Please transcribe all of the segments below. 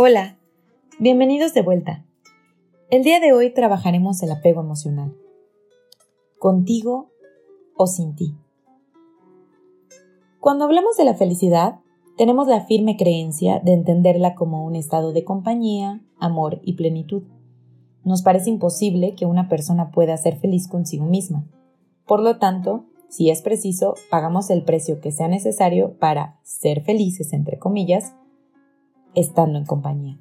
Hola, bienvenidos de vuelta. El día de hoy trabajaremos el apego emocional. Contigo o sin ti. Cuando hablamos de la felicidad, tenemos la firme creencia de entenderla como un estado de compañía, amor y plenitud. Nos parece imposible que una persona pueda ser feliz consigo misma. Por lo tanto, si es preciso, pagamos el precio que sea necesario para ser felices, entre comillas, estando en compañía.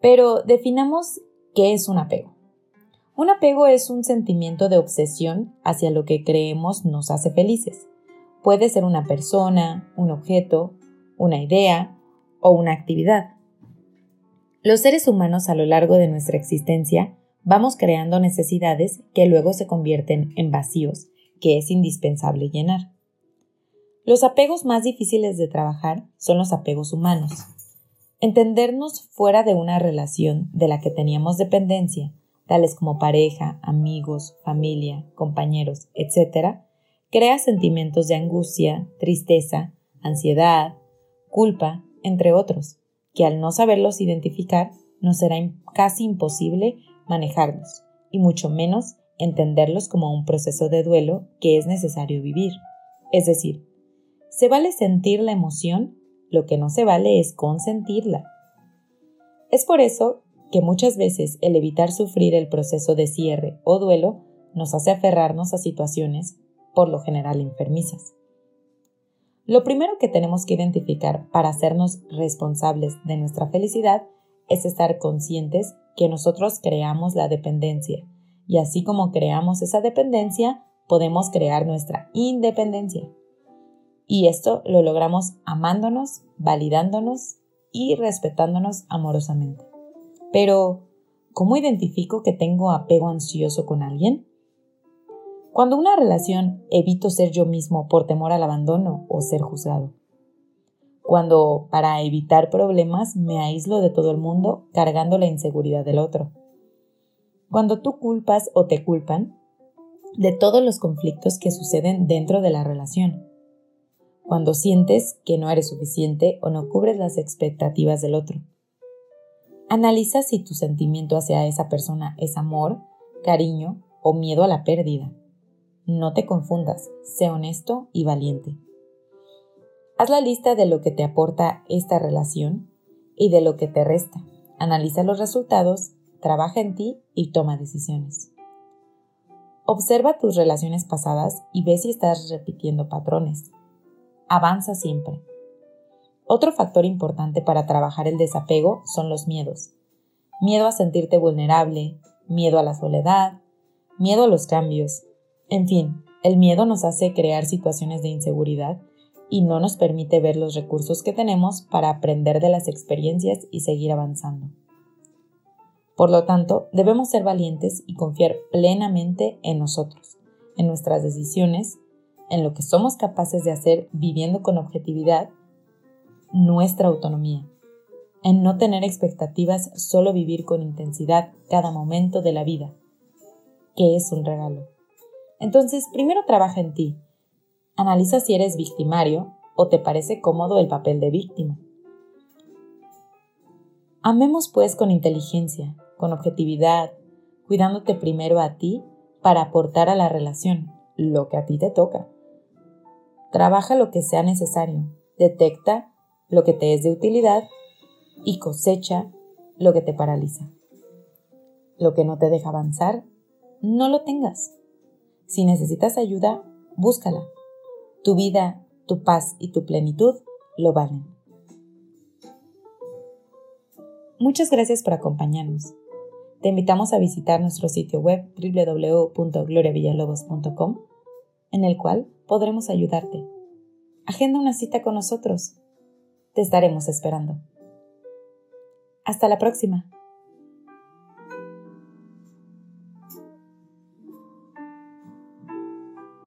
Pero definamos qué es un apego. Un apego es un sentimiento de obsesión hacia lo que creemos nos hace felices. Puede ser una persona, un objeto, una idea o una actividad. Los seres humanos a lo largo de nuestra existencia vamos creando necesidades que luego se convierten en vacíos que es indispensable llenar. Los apegos más difíciles de trabajar son los apegos humanos. Entendernos fuera de una relación de la que teníamos dependencia, tales como pareja, amigos, familia, compañeros, etc., crea sentimientos de angustia, tristeza, ansiedad, culpa, entre otros, que al no saberlos identificar nos será casi imposible manejarlos, y mucho menos entenderlos como un proceso de duelo que es necesario vivir. Es decir, se vale sentir la emoción lo que no se vale es consentirla. Es por eso que muchas veces el evitar sufrir el proceso de cierre o duelo nos hace aferrarnos a situaciones, por lo general enfermizas. Lo primero que tenemos que identificar para hacernos responsables de nuestra felicidad es estar conscientes que nosotros creamos la dependencia y así como creamos esa dependencia, podemos crear nuestra independencia. Y esto lo logramos amándonos, validándonos y respetándonos amorosamente. Pero, ¿cómo identifico que tengo apego ansioso con alguien? Cuando una relación evito ser yo mismo por temor al abandono o ser juzgado. Cuando, para evitar problemas, me aíslo de todo el mundo cargando la inseguridad del otro. Cuando tú culpas o te culpan de todos los conflictos que suceden dentro de la relación cuando sientes que no eres suficiente o no cubres las expectativas del otro. Analiza si tu sentimiento hacia esa persona es amor, cariño o miedo a la pérdida. No te confundas, sé honesto y valiente. Haz la lista de lo que te aporta esta relación y de lo que te resta. Analiza los resultados, trabaja en ti y toma decisiones. Observa tus relaciones pasadas y ve si estás repitiendo patrones avanza siempre. Otro factor importante para trabajar el desapego son los miedos. Miedo a sentirte vulnerable, miedo a la soledad, miedo a los cambios. En fin, el miedo nos hace crear situaciones de inseguridad y no nos permite ver los recursos que tenemos para aprender de las experiencias y seguir avanzando. Por lo tanto, debemos ser valientes y confiar plenamente en nosotros, en nuestras decisiones en lo que somos capaces de hacer viviendo con objetividad nuestra autonomía, en no tener expectativas, solo vivir con intensidad cada momento de la vida, que es un regalo. Entonces, primero trabaja en ti. Analiza si eres victimario o te parece cómodo el papel de víctima. Amemos pues con inteligencia, con objetividad, cuidándote primero a ti para aportar a la relación lo que a ti te toca. Trabaja lo que sea necesario, detecta lo que te es de utilidad y cosecha lo que te paraliza. Lo que no te deja avanzar, no lo tengas. Si necesitas ayuda, búscala. Tu vida, tu paz y tu plenitud lo valen. Muchas gracias por acompañarnos. Te invitamos a visitar nuestro sitio web www.gloriavillalobos.com en el cual podremos ayudarte. Agenda una cita con nosotros. Te estaremos esperando. Hasta la próxima.